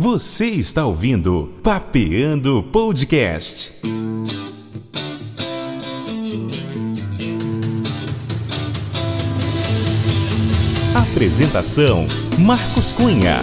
Você está ouvindo Papeando Podcast. Apresentação: Marcos Cunha.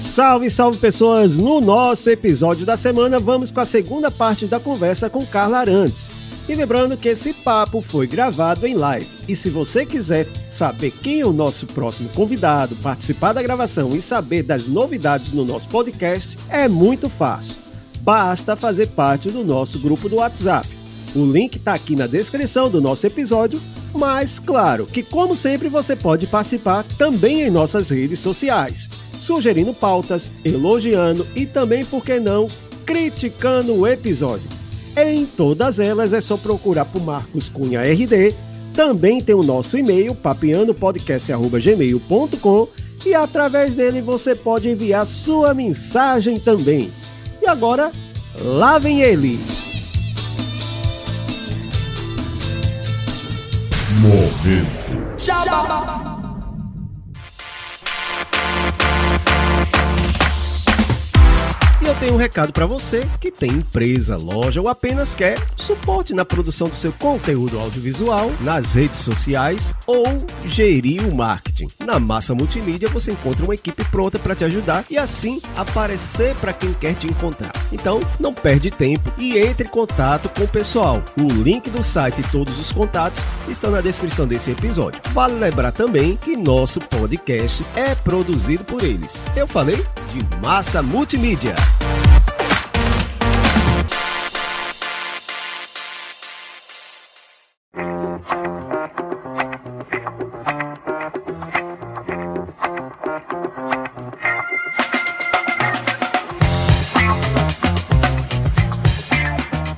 Salve, salve pessoas! No nosso episódio da semana, vamos com a segunda parte da conversa com Carla Arantes. E lembrando que esse papo foi gravado em live. E se você quiser saber quem é o nosso próximo convidado, participar da gravação e saber das novidades no nosso podcast, é muito fácil. Basta fazer parte do nosso grupo do WhatsApp. O link está aqui na descrição do nosso episódio, mas claro que, como sempre, você pode participar também em nossas redes sociais, sugerindo pautas, elogiando e também, por que não, criticando o episódio. Em todas elas é só procurar por Marcos Cunha RD. Também tem o nosso e-mail, papianopodcast.gmail.com e através dele você pode enviar sua mensagem também. E agora, lá vem ele! Momento. E tenho um recado para você que tem empresa, loja ou apenas quer suporte na produção do seu conteúdo audiovisual, nas redes sociais ou gerir o marketing. Na Massa Multimídia você encontra uma equipe pronta para te ajudar e assim aparecer para quem quer te encontrar. Então, não perde tempo e entre em contato com o pessoal. O link do site e todos os contatos estão na descrição desse episódio. Vale lembrar também que nosso podcast é produzido por eles. Eu falei de Massa Multimídia.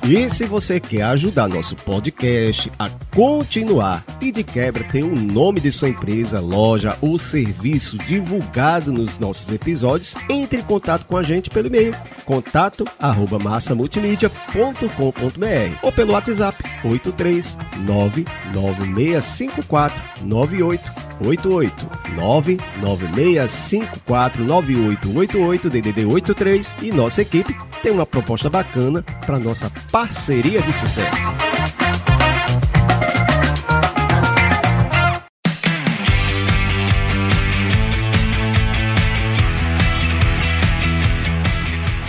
E se você quer ajudar nosso podcast a continuar e de quebra ter o nome de sua empresa, loja ou serviço divulgado nos nossos episódios, entre em contato com a gente pelo e-mail contato arroba massamultimídia.com.br ou pelo WhatsApp 83996549888 996549888 DDD 83 e nossa equipe tem uma proposta bacana para nossa parceria de sucesso.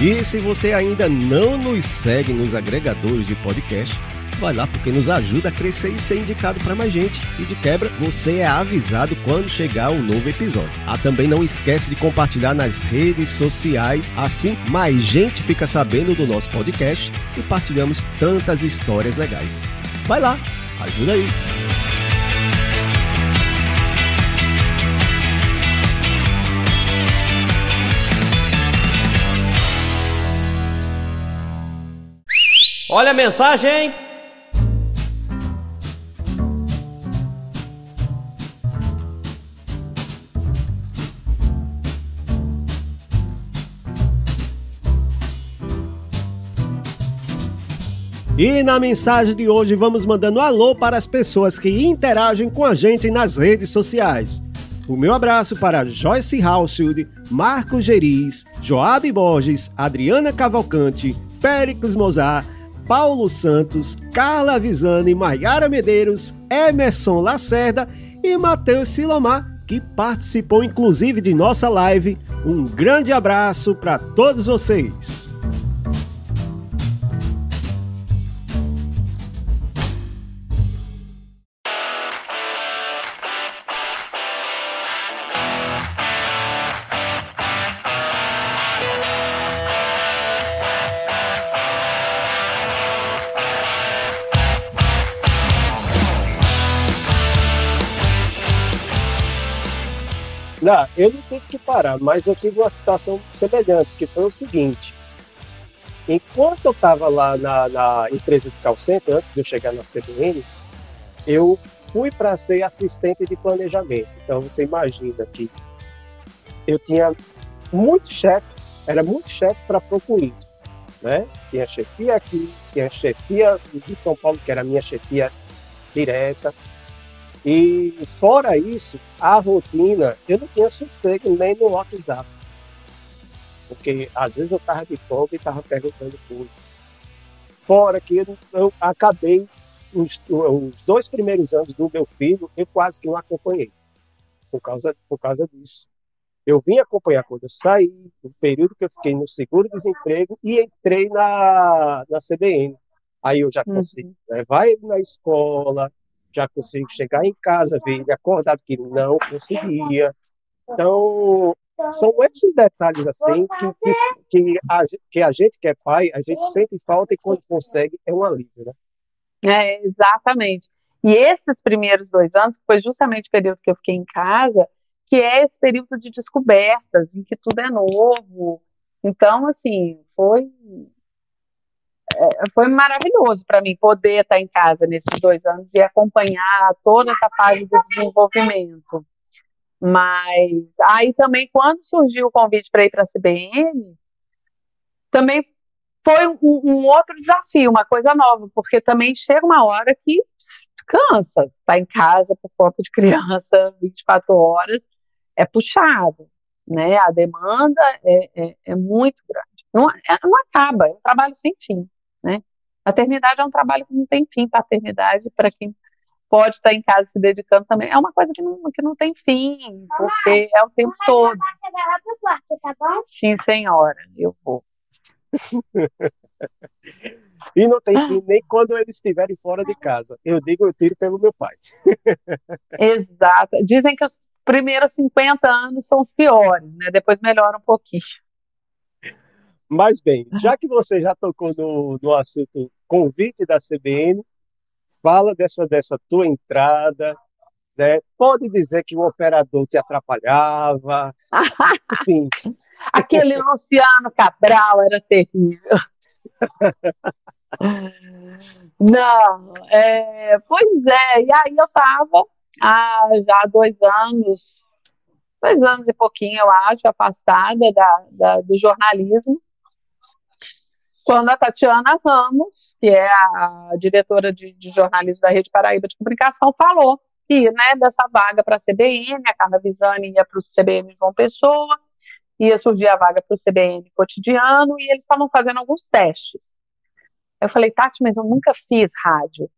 E se você ainda não nos segue nos agregadores de podcast, vai lá porque nos ajuda a crescer e ser indicado para mais gente. E de quebra, você é avisado quando chegar um novo episódio. Ah, também não esquece de compartilhar nas redes sociais, assim mais gente fica sabendo do nosso podcast e partilhamos tantas histórias legais. Vai lá, ajuda aí. Olha a mensagem! E na mensagem de hoje vamos mandando alô para as pessoas que interagem com a gente nas redes sociais. O meu abraço para Joyce Hausfield, Marco Geriz, Joab Borges, Adriana Cavalcante, Péricles Mozart, Paulo Santos, Carla Visani, Maiara Medeiros, Emerson Lacerda e Matheus Silomar, que participou inclusive de nossa live. Um grande abraço para todos vocês. Não, eu não tive que parar, mas eu tive uma situação semelhante, que foi o seguinte. Enquanto eu estava lá na, na, empresa de call antes de eu chegar na CBN, eu fui para ser assistente de planejamento. Então você imagina que eu tinha muito chefe, era muito chefe para procurito, né? Tinha chefia aqui, tinha chefia de São Paulo, que era a minha chefia direta, E fora isso, a rotina, eu não tinha sossego nem no WhatsApp. Porque às vezes eu estava de folga e estava perguntando coisas. Fora que eu, eu acabei, os, os, dois primeiros anos do meu filho, eu quase que não acompanhei. Por causa, por causa disso. Eu vim acompanhar quando eu saí, no período que eu fiquei no seguro-desemprego e entrei na, na CBN. Aí eu já uhum. consigo uhum. levar ele na escola, já consigo chegar em casa, ver ele acordado, que não conseguia. Então, são esses detalhes assim que, que, que, a, que a gente que é pai, a gente sente falta e quando consegue é um alívio, né? É, exatamente. E esses primeiros dois anos, que foi justamente o período que eu fiquei em casa, que é esse período de descobertas, em que tudo é novo. Então, assim, foi foi maravilhoso para mim poder estar em casa nesses dois anos e acompanhar toda essa fase do desenvolvimento. Mas aí também, quando surgiu o convite para ir para a CBN, também foi um, um, outro desafio, uma coisa nova, porque também chega uma hora que cansa, tá em casa por conta de criança 24 horas, é puxado, né? A demanda é, é, é muito grande. Não, é, não acaba, é um trabalho sem fim, né? Maternidade é um trabalho que não tem fim, paternidade, para quem pode estar em casa se dedicando também, é uma coisa que não, que não tem fim, porque é o tempo todo. Tá Sim, senhora, eu vou. e não tem fim nem quando eles estiverem fora de casa. Eu digo, eu tiro pelo meu pai. Exato. Dizem que os primeiros 50 anos são os piores, né? Depois melhora um pouquinho. Mas bem, já que você já tocou no, no assunto convite da CBN, fala dessa, dessa tua entrada, né? Pode dizer que o operador te atrapalhava, enfim. Aquele Luciano Cabral era terrível. Não, é, pois é, e aí eu estava há já dois anos, dois anos e pouquinho, eu acho, afastada da, da, do jornalismo, quando a Tatiana Ramos, que é a diretora de, de jornalismo da Rede Paraíba de Comunicação, falou que né, dessa vaga para a CBN, a Carla Visani ia para o CBN João Pessoa, ia surgir a vaga para o CBN Cotidiano, e eles estavam fazendo alguns testes. Eu falei, Tati, mas eu nunca fiz rádio.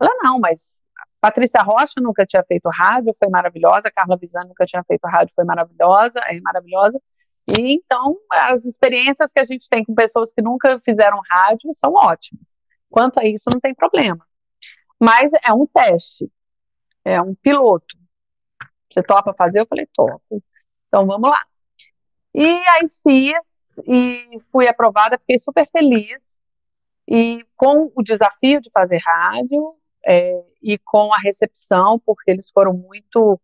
Ela, não, mas Patrícia Rocha nunca tinha feito rádio, foi maravilhosa. Carla Visani nunca tinha feito rádio, foi maravilhosa, é maravilhosa. E então, as experiências que a gente tem com pessoas que nunca fizeram rádio são ótimas. Quanto a isso, não tem problema. Mas é um teste, é um piloto. Você topa fazer? Eu falei, topo. Então, vamos lá. E aí fiz, e fui aprovada, fiquei super feliz. E com o desafio de fazer rádio, é, e com a recepção, porque eles foram muito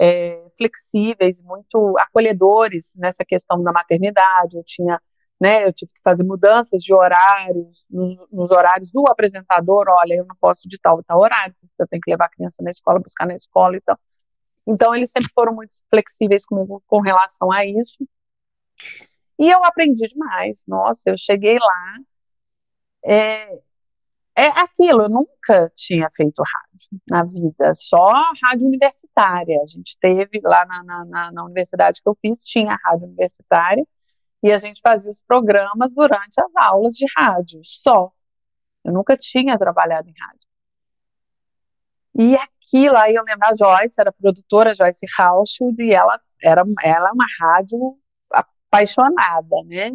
é, flexíveis, muito acolhedores nessa questão da maternidade. Eu tinha, né, eu tive que fazer mudanças de horários, nos, horários do apresentador. Olha, eu não posso de tal, tal horário, eu tenho que levar a criança na escola, buscar na escola e tal. Então, eles sempre foram muito flexíveis comigo com relação a isso. E eu aprendi demais. Nossa, eu cheguei lá. É, é aquilo, eu nunca tinha feito rádio na vida, só rádio universitária. A gente teve lá na, na, na, universidade que eu fiz, tinha rádio universitária, e a gente fazia os programas durante as aulas de rádio, só. Eu nunca tinha trabalhado em rádio. E aquilo, aí eu lembro a Joyce, era a produtora Joyce Rauschuld, e ela era ela é uma rádio apaixonada, né?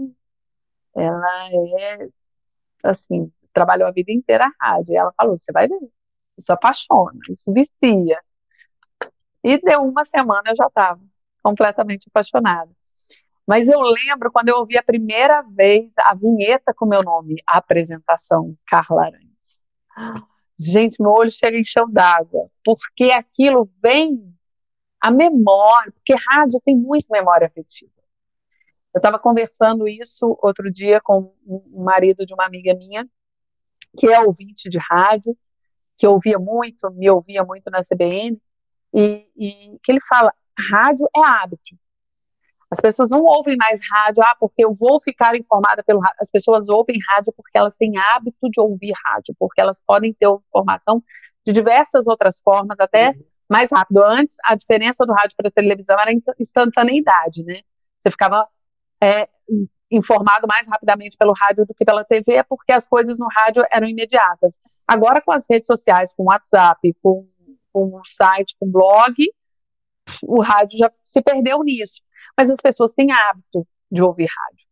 Ela é, assim, trabalhou a vida inteira a rádio. E ela falou: você vai ver, isso apaixona, isso vicia. E deu uma semana eu já estava completamente apaixonada. Mas eu lembro quando eu ouvi a primeira vez a vinheta com meu nome, a apresentação Carla Arantes. Gente, meu olho chega em chão d'água, porque aquilo vem a memória, porque rádio tem muito memória afetiva. Eu estava conversando isso outro dia com o marido de uma amiga minha, que é ouvinte de rádio, que ouvia muito, me ouvia muito na CBN, e, e que ele fala: rádio é hábito. As pessoas não ouvem mais rádio, ah, porque eu vou ficar informada pelo rádio. As pessoas ouvem rádio porque elas têm hábito de ouvir rádio, porque elas podem ter informação de diversas outras formas, até uhum. mais rápido. Antes, a diferença do rádio para a televisão era instantaneidade, né? Você ficava é, informado mais rapidamente pelo rádio do que pela TV, porque as coisas no rádio eram imediatas. Agora, com as redes sociais, com o WhatsApp, com, com o site, com o blog, o rádio já se perdeu nisso. Mas as pessoas têm hábito de ouvir rádio.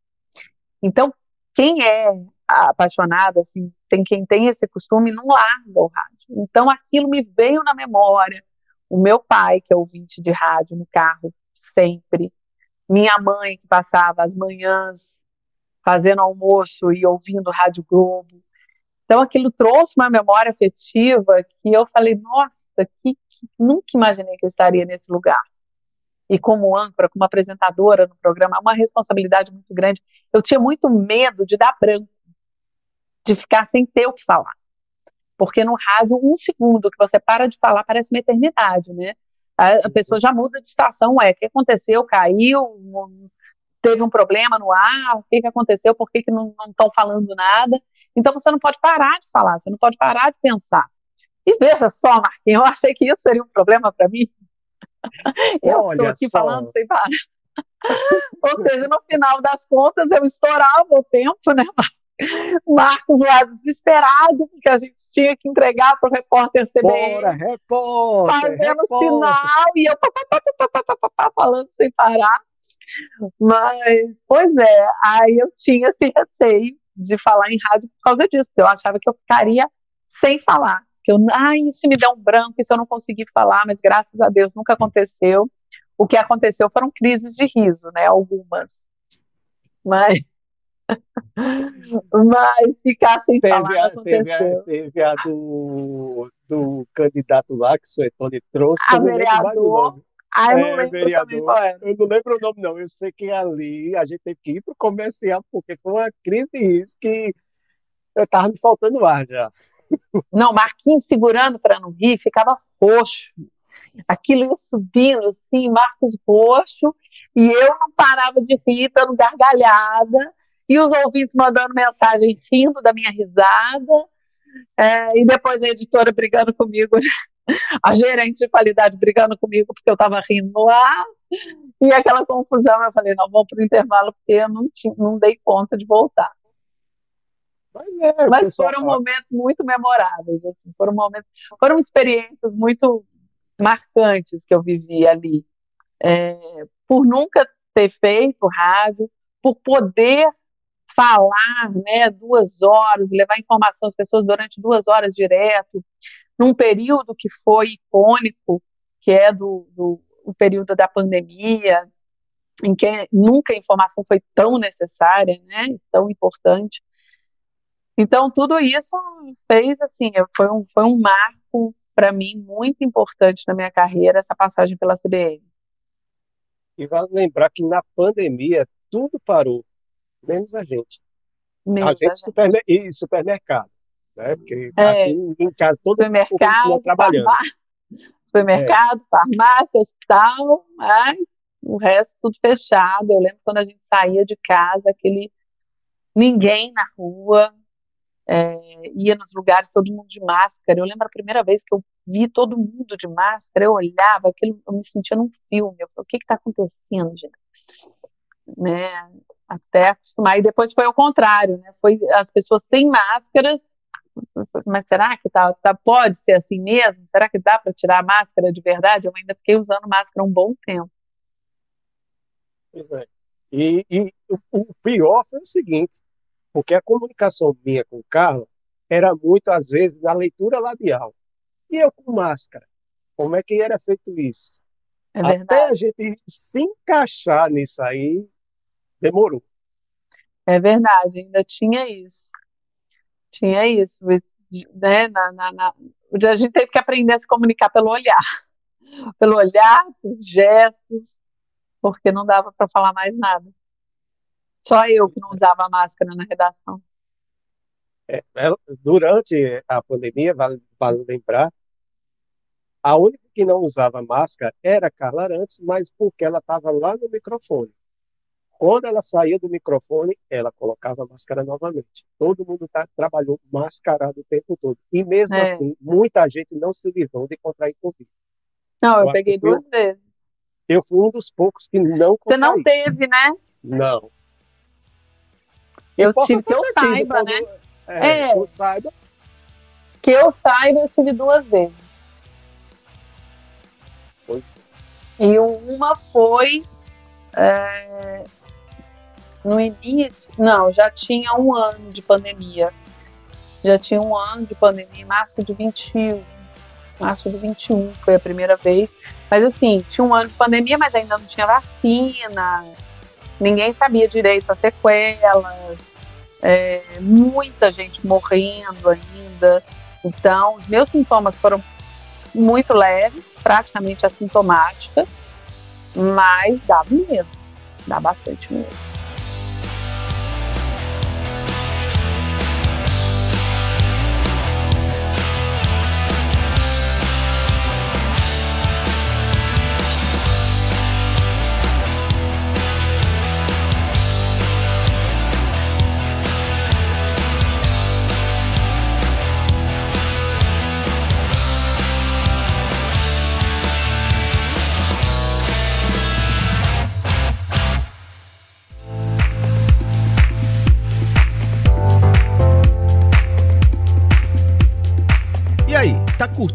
Então, quem é apaixonado, assim, tem quem tem esse costume, não larga o rádio. Então, aquilo me veio na memória. O meu pai, que é ouvinte de rádio no carro, sempre minha mãe que passava as manhãs fazendo almoço e ouvindo Rádio Globo. Então aquilo trouxe uma memória afetiva que eu falei, nossa, que, que nunca imaginei que eu estaria nesse lugar. E como âncora, como apresentadora no programa, uma responsabilidade muito grande. Eu tinha muito medo de dar branco, de ficar sem ter o que falar. Porque no rádio, um segundo que você para de falar parece uma eternidade, né? A, pessoa já muda de estação, é, o que aconteceu, caiu, teve um problema no ar, o que, que aconteceu, por que, que não estão falando nada. Então você não pode parar de falar, você não pode parar de pensar. E veja só, Marquinhos, eu achei que isso seria um problema para mim. eu estou aqui só. falando sem parar. Ou seja, no final das contas, eu estourava o tempo, né, Marquinhos? Marcos lá desesperado, porque a gente tinha que entregar para o repórter CBN. Bora, repórter! Fazendo repórter. sinal e eu falando sem parar. Mas, pois é, aí eu tinha esse receio de falar em rádio por causa disso, eu achava que eu ficaria sem falar. Que eu, ai, se me der um branco, se eu não conseguir falar, mas graças a Deus nunca aconteceu. O que aconteceu foram crises de riso, né? Algumas. Mas mas ficar sem teve falar a, teve a, teve a, do, do candidato lá que o Suetone trouxe. A vereador. Ah, eu não é, vereador, Eu não lembro o nome, não. Eu sei que ali a gente teve que ir para o comercial, porque foi uma crise de risco que eu estava me faltando ar já. Não, Marquinhos segurando para não rir, ficava roxo. Aquilo ia subindo, assim, Marcos roxo, e eu não parava de rir, dando gargalhada e os ouvintes mandando mensagem rindo da minha risada, é, e depois a editora brigando comigo, a gerente de qualidade brigando comigo porque eu estava rindo no ar, e aquela confusão, eu falei, não, vamos para o intervalo porque eu não, tinha, não dei conta de voltar. Mas, é, Mas foram fala. momentos muito memoráveis, assim, foram momentos, foram experiências muito marcantes que eu vivi ali. É, por nunca ter feito rádio, por poder falar né, duas horas, levar informação às pessoas durante duas horas direto, num período que foi icônico, que é do, do o período da pandemia, em que nunca a informação foi tão necessária, né, tão importante. Então, tudo isso fez, assim, foi um, foi um marco para mim muito importante na minha carreira, essa passagem pela CBN. E vale lembrar que na pandemia tudo parou menos a gente. Menos a gente supermer e supermercado, né? Porque é, aqui em casa todo mundo trabalhando. supermercado, é. farmácia, hospital, mas o resto tudo fechado. Eu lembro quando a gente saía de casa, aquele ninguém na rua, é, ia nos lugares, todo mundo de máscara. Eu lembro a primeira vez que eu vi todo mundo de máscara, eu olhava, aquilo, eu me sentia num filme. Eu falei, o que está acontecendo, gente? Né? Até acostumar. E depois foi o contrário, né? Foi as pessoas sem máscaras. Mas será que tá, tá pode ser assim mesmo? Será que dá para tirar a máscara de verdade? Eu ainda fiquei usando máscara um bom tempo. Pois é. E, e o pior foi o seguinte, porque a comunicação minha com o Carlos era muito, às vezes, na leitura labial. E eu com máscara. Como é que era feito isso? É Até a gente se encaixar nisso aí, demorou. É verdade, ainda tinha isso. Tinha isso, né? Na, na, na, a gente teve que aprender a se comunicar pelo olhar. Pelo olhar, por gestos, porque não dava para falar mais nada. Só eu que não usava máscara na redação. É, durante a pandemia, vale, vale lembrar, a única que não usava máscara era a Carla Arantes, mas porque ela estava lá no microfone. Quando ela saía do microfone, ela colocava a máscara novamente. Todo mundo tá, trabalhou mascarado o tempo todo. E mesmo É. assim, muita gente não se livrou de contrair Covid. Não, Eu eu peguei duas vezes. Eu fui um dos poucos que não Você não contraí. teve, né? Não. Eu posso tive que eu saiba, né? É, É. que eu saiba. Que eu saiba, eu tive duas vezes. Pois E uma foi é, no início, não, já tinha um ano de pandemia. Já tinha um ano de pandemia, em março de 21. Março de 21 foi a primeira vez. Mas assim, tinha um ano de pandemia, mas ainda não tinha vacina. Ninguém sabia direito as sequelas. é, muita gente morrendo ainda. Então, os meus sintomas foram muito leves, praticamente assintomática, mas dava medo, dá bastante medo.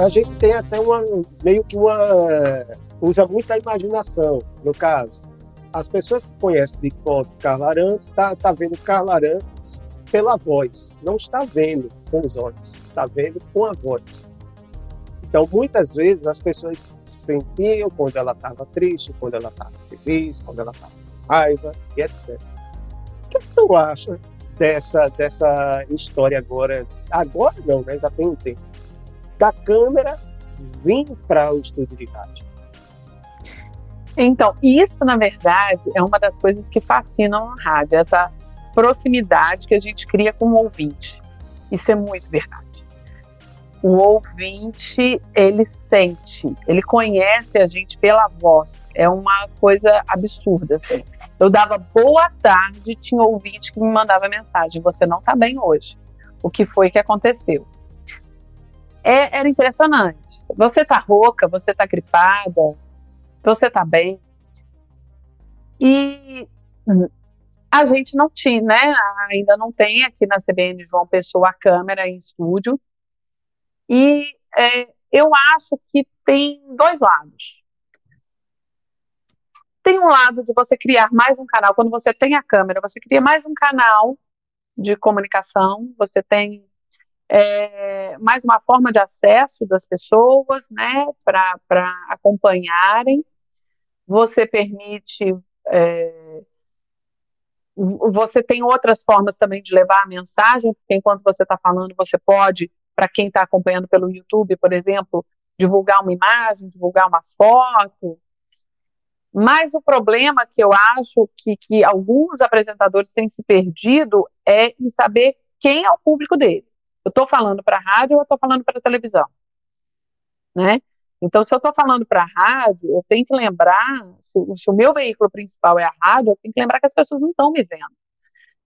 A gente tem até uma meio que uma usa muita imaginação, no caso. As pessoas que conhecem de foto Carla Arantes, tá, tá vendo Carla Arantes pela voz, não está vendo com os olhos, está vendo com a voz. Então, muitas vezes as pessoas sentiam quando ela estava triste, quando ela estava feliz, quando ela estava com raiva e etc. O que, que tu acha dessa, dessa história agora? Agora não, né? Já tem um tempo da câmera vir para o estúdio de rádio. Então, isso, na verdade, é uma das coisas que fascinam a rádio, essa proximidade que a gente cria com o ouvinte. Isso é muito verdade. O ouvinte, ele sente, ele conhece a gente pela voz. É uma coisa absurda, assim. Eu dava boa tarde, tinha ouvinte que me mandava mensagem: Você não está bem hoje. O que foi que aconteceu? É, era impressionante. Você tá rouca, você tá gripada, você tá bem. E a gente não tinha, né? Ainda não tem aqui na CBN João Pessoa a câmera em estúdio. E é, eu acho que tem dois lados. Tem um lado de você criar mais um canal. Quando você tem a câmera, você cria mais um canal de comunicação, você tem é, mais uma forma de acesso das pessoas, né, para acompanharem. Você permite. É, você tem outras formas também de levar a mensagem, porque enquanto você está falando, você pode, para quem está acompanhando pelo YouTube, por exemplo, divulgar uma imagem, divulgar uma foto. Mas o problema que eu acho que, que alguns apresentadores têm se perdido é em saber quem é o público dele. Eu estou falando para a rádio ou eu estou falando para a televisão? Né? Então, se eu estou falando para a rádio, eu tenho que lembrar, se, se, o meu veículo principal é a rádio, eu tenho que lembrar que as pessoas não estão me vendo.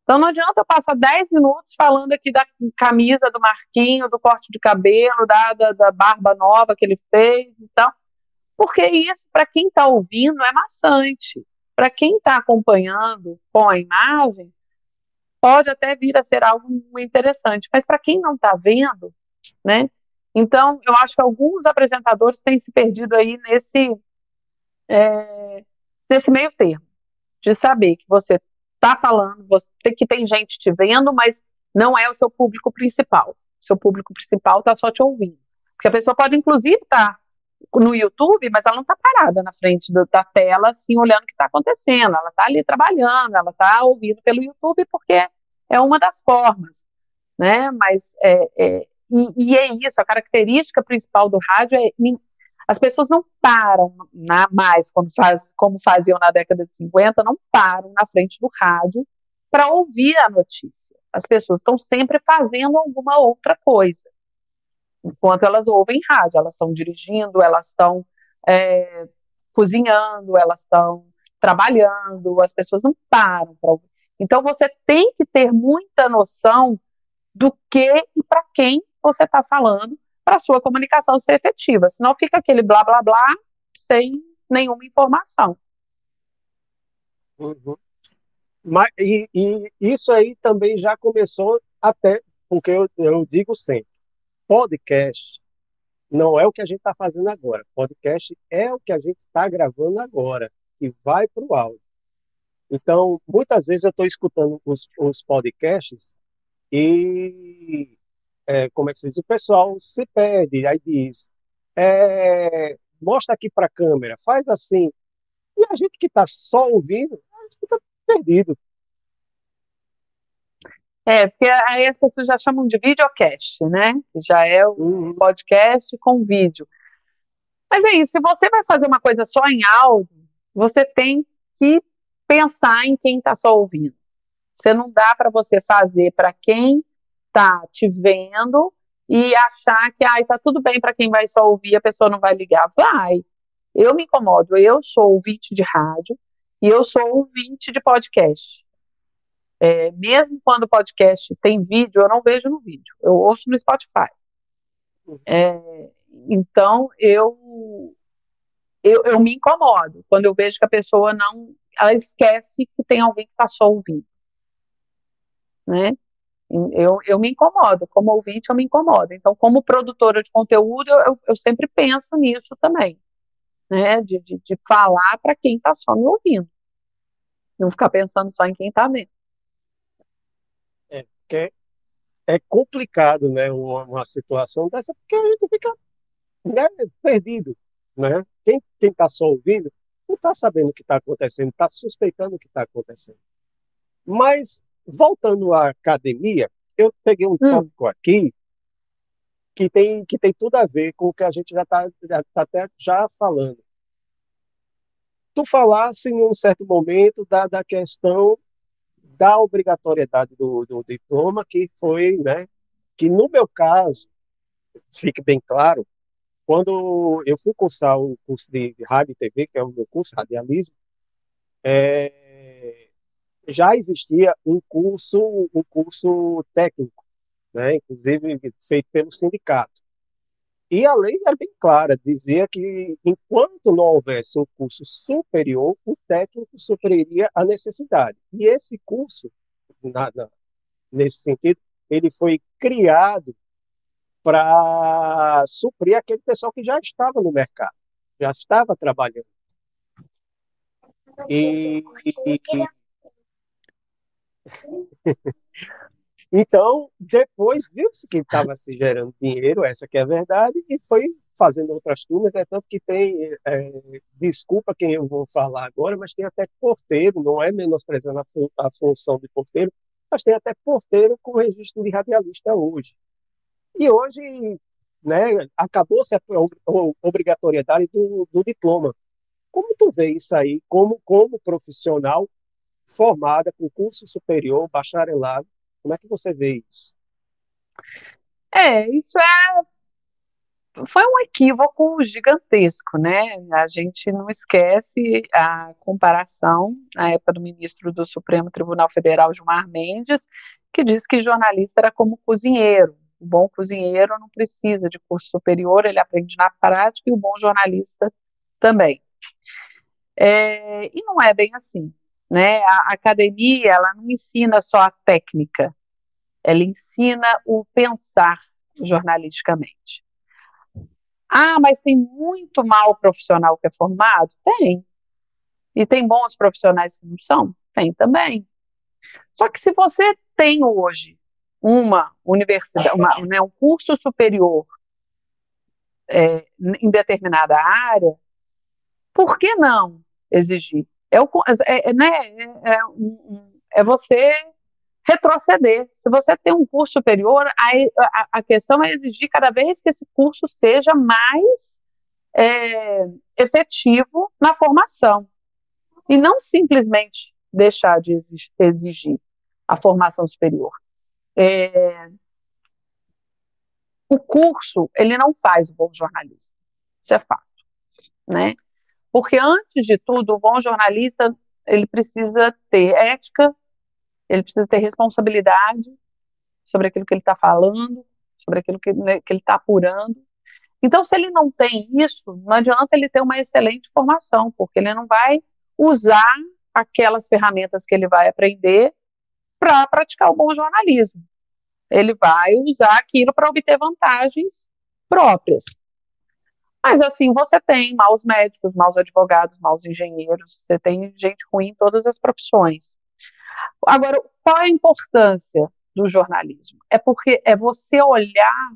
Então, não adianta eu passar 10 minutos falando aqui da camisa do Marquinho, do corte de cabelo, da, da, da barba nova que ele fez e tal, porque isso, para quem está ouvindo, é maçante. Para quem está acompanhando com a imagem, pode até vir a ser algo interessante. Mas para quem não está vendo, né? Então, eu acho que alguns apresentadores têm se perdido aí nesse, é, nesse meio termo, de saber que você está falando, você, que tem gente te vendo, mas não é o seu público principal. O seu público principal está só te ouvindo. Porque a pessoa pode, inclusive, estar tá no YouTube, mas ela não está parada na frente do, da tela, assim, olhando o que está acontecendo. Ela está ali trabalhando, ela está ouvindo pelo YouTube, porque é uma das formas, né? Mas é, é e, e, é isso, a característica principal do rádio é as pessoas não param na, mais quando faz, como faziam na década de 50, não param na frente do rádio para ouvir a notícia. As pessoas estão sempre fazendo alguma outra coisa enquanto elas ouvem rádio, elas estão dirigindo, elas estão é, cozinhando, elas estão trabalhando, as pessoas não param para ouvir. Então você tem que ter muita noção do que e para quem você está falando para sua comunicação ser efetiva. Senão fica aquele blá blá blá sem nenhuma informação. Uhum. Mas, e, e, isso aí também já começou até, porque eu, eu digo sempre, podcast não é o que a gente está fazendo agora. Podcast é o que a gente está gravando agora, que vai para o áudio. Então, muitas vezes eu estou escutando os, os, podcasts e, é, como é que se diz? O pessoal se perde, aí diz, é, mostra aqui para a câmera, faz assim. E a gente que está só ouvindo, a gente fica perdido. É, porque aí as pessoas já chamam de videocast, né? Já é o uhum. podcast com vídeo. Mas é isso, se você vai fazer uma coisa só em áudio, você tem que pensar em quem está só ouvindo. Você não dá para você fazer para quem está te vendo e achar que ah, tá tudo bem para quem vai só ouvir, a pessoa não vai ligar. Vai. Eu me incomodo, eu sou ouvinte de rádio e eu sou ouvinte de podcast. É, mesmo quando o podcast tem vídeo, eu não vejo no vídeo, eu ouço no Spotify. É, então, eu, eu, eu me incomodo quando eu vejo que a pessoa não. Ela esquece que tem alguém que está só ouvindo. Né? Eu, eu me incomodo, como ouvinte, eu me incomodo. Então, como produtora de conteúdo, eu, eu sempre penso nisso também. Né? De, de, de falar para quem está só me ouvindo. Não ficar pensando só em quem está vendo que é complicado, né, uma, uma, situação dessa, porque a gente fica né, perdido, né? Quem está só ouvindo está sabendo o que está acontecendo, está suspeitando o que está acontecendo. Mas voltando à academia, eu peguei um hum. tópico aqui que tem que tem tudo a ver com o que a gente já está já tá até já falando. Tu falasse em um certo momento da, da questão da obrigatoriedade do, do diploma, que foi, né, que no meu caso, fique bem claro, quando eu fui cursar o curso de rádio e TV, que é o meu curso, radialismo, é, já existia um curso, um curso técnico, né, inclusive feito pelo sindicato. E a lei era bem clara, dizia que enquanto não houvesse um curso superior, o técnico supriria a necessidade. E esse curso, na, na, nesse sentido, ele foi criado para suprir aquele pessoal que já estava no mercado, já estava trabalhando. E, e. Então, depois viu-se que estava se gerando dinheiro, essa que é a verdade, e foi fazendo outras turmas, é tanto que tem, é, desculpa quem eu vou falar agora, mas tem até porteiro, não é menosprezando a, fun a função de porteiro, mas tem até porteiro com registro de radialista hoje. E hoje, né, acabou-se a obrigatoriedade do, do, diploma. Como tu vê isso aí, como, como profissional formada com curso superior, bacharelado, como é que você vê isso? É, isso é foi um equívoco gigantesco, né? A gente não esquece a comparação na época do ministro do Supremo Tribunal Federal, Gilmar Mendes, que disse que jornalista era como cozinheiro. O bom cozinheiro não precisa de curso superior, ele aprende na prática e o bom jornalista também. É, e não é bem assim. Né? A academia, ela não ensina só a técnica, ela ensina o pensar jornalisticamente. Ah, mas tem muito mal profissional que é formado? Tem. E tem bons profissionais que não são? Tem também. Só que se você tem hoje uma universidade, uma, né, um curso superior é, em determinada área, por que não exigir? É, o, é, é né, é, é, é, você retroceder. Se você tem um curso superior, a, a, a questão é exigir cada vez que esse curso seja mais é, efetivo na formação. E não simplesmente deixar de exigir a formação superior. É, o curso, ele não faz o bom jornalista. Isso é fato, né? Porque antes de tudo, o bom jornalista, ele precisa ter ética, ele precisa ter responsabilidade sobre aquilo que ele está falando, sobre aquilo que, né, que ele está apurando. Então, se ele não tem isso, não adianta ele ter uma excelente formação, porque ele não vai usar aquelas ferramentas que ele vai aprender para praticar o bom jornalismo. Ele vai usar aquilo para obter vantagens próprias. Mas assim, você tem maus médicos, maus advogados, maus engenheiros, você tem gente ruim em todas as profissões. Agora, qual é a importância do jornalismo? É porque é você olhar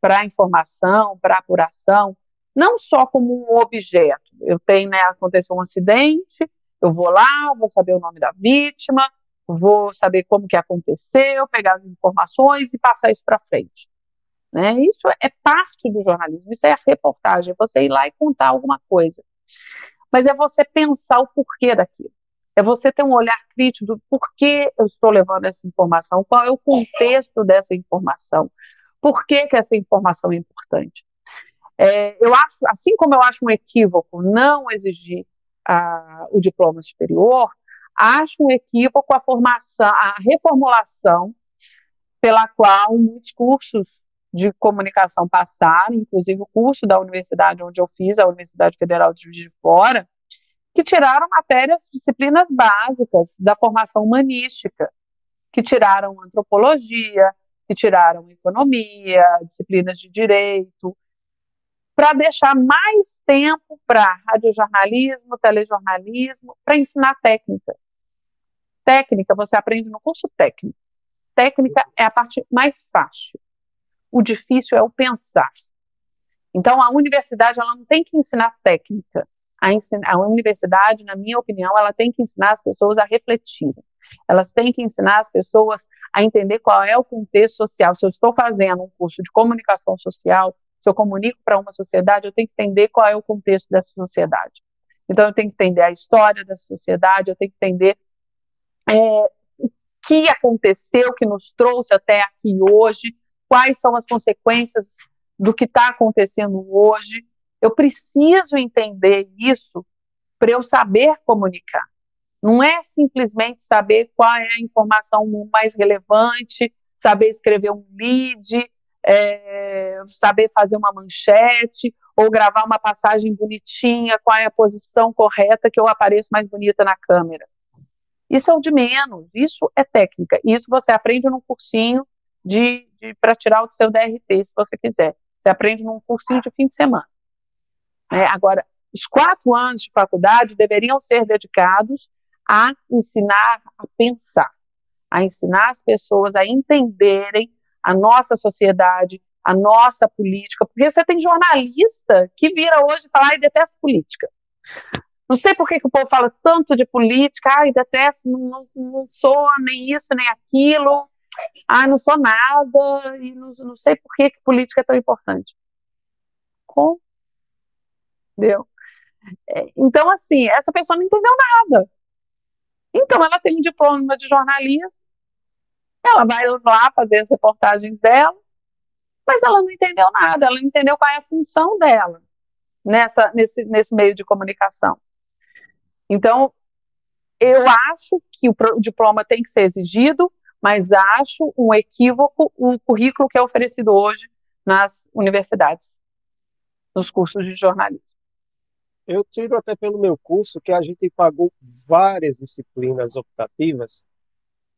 para a informação, para a apuração, não só como um objeto. Eu tenho, né, aconteceu um acidente, eu vou lá, vou saber o nome da vítima, vou saber como que aconteceu, pegar as informações e passar isso para frente. Né? Isso é parte do jornalismo, isso é a reportagem, é você ir lá e contar alguma coisa. Mas é você pensar o porquê daquilo. É você ter um olhar crítico do porquê eu estou levando essa informação, qual é o contexto dessa informação, por que, que essa informação é importante. É, eu acho, assim como eu acho um equívoco não exigir a, o diploma superior, acho um equívoco a formação, a reformulação pela qual muitos cursos de comunicação passaram, inclusive o curso da universidade onde eu fiz, a Universidade Federal de Juiz de Fora, que tiraram matérias, disciplinas básicas da formação humanística, que tiraram antropologia, que tiraram economia, disciplinas de direito, para deixar mais tempo para radiojornalismo, telejornalismo, para ensinar técnica. Técnica você aprende no curso técnico. Técnica é a parte mais fácil. O difícil é o pensar. Então a universidade ela não tem que ensinar técnica. A, a universidade, na minha opinião, ela tem que ensinar as pessoas a refletirem. Elas têm que ensinar as pessoas a entender qual é o contexto social. Se eu estou fazendo um curso de comunicação social, se eu comunico para uma sociedade, eu tenho que entender qual é o contexto dessa sociedade. Então, eu tenho que entender a história dessa sociedade, eu tenho que entender é, o que aconteceu, que nos trouxe até aqui hoje, quais são as consequências do que está acontecendo hoje. Eu preciso entender isso para eu saber comunicar. Não é simplesmente saber qual é a informação mais relevante, saber escrever um lead, é, saber fazer uma manchete ou gravar uma passagem bonitinha, qual é a posição correta que eu apareço mais bonita na câmera. Isso é o de menos, isso é técnica. Isso você aprende num cursinho de, de para tirar o seu DRT, se você quiser. Você aprende num cursinho de fim de semana. É, agora, os quatro anos de faculdade deveriam ser dedicados a ensinar a pensar, a ensinar as pessoas a entenderem a nossa sociedade, a nossa política, porque você tem jornalista que vira hoje e fala, ai, detesto política. Não sei por que, que o povo fala tanto de política, ai, detesto, não, não sou nem isso, nem aquilo, ai, não sou nada, e não, não sei por que, que política é tão importante. Como? Entendeu? É, então, assim, essa pessoa não entendeu nada. Então, ela tem um diploma de jornalismo, ela vai lá fazer as reportagens dela, mas ela não entendeu nada, ela não entendeu qual é a função dela nessa, nesse, nesse meio de comunicação. Então, eu acho que o, diploma tem que ser exigido, mas acho um equívoco o currículo que é oferecido hoje nas universidades, nos cursos de jornalismo. Eu tiro até pelo meu curso que a gente pagou várias disciplinas optativas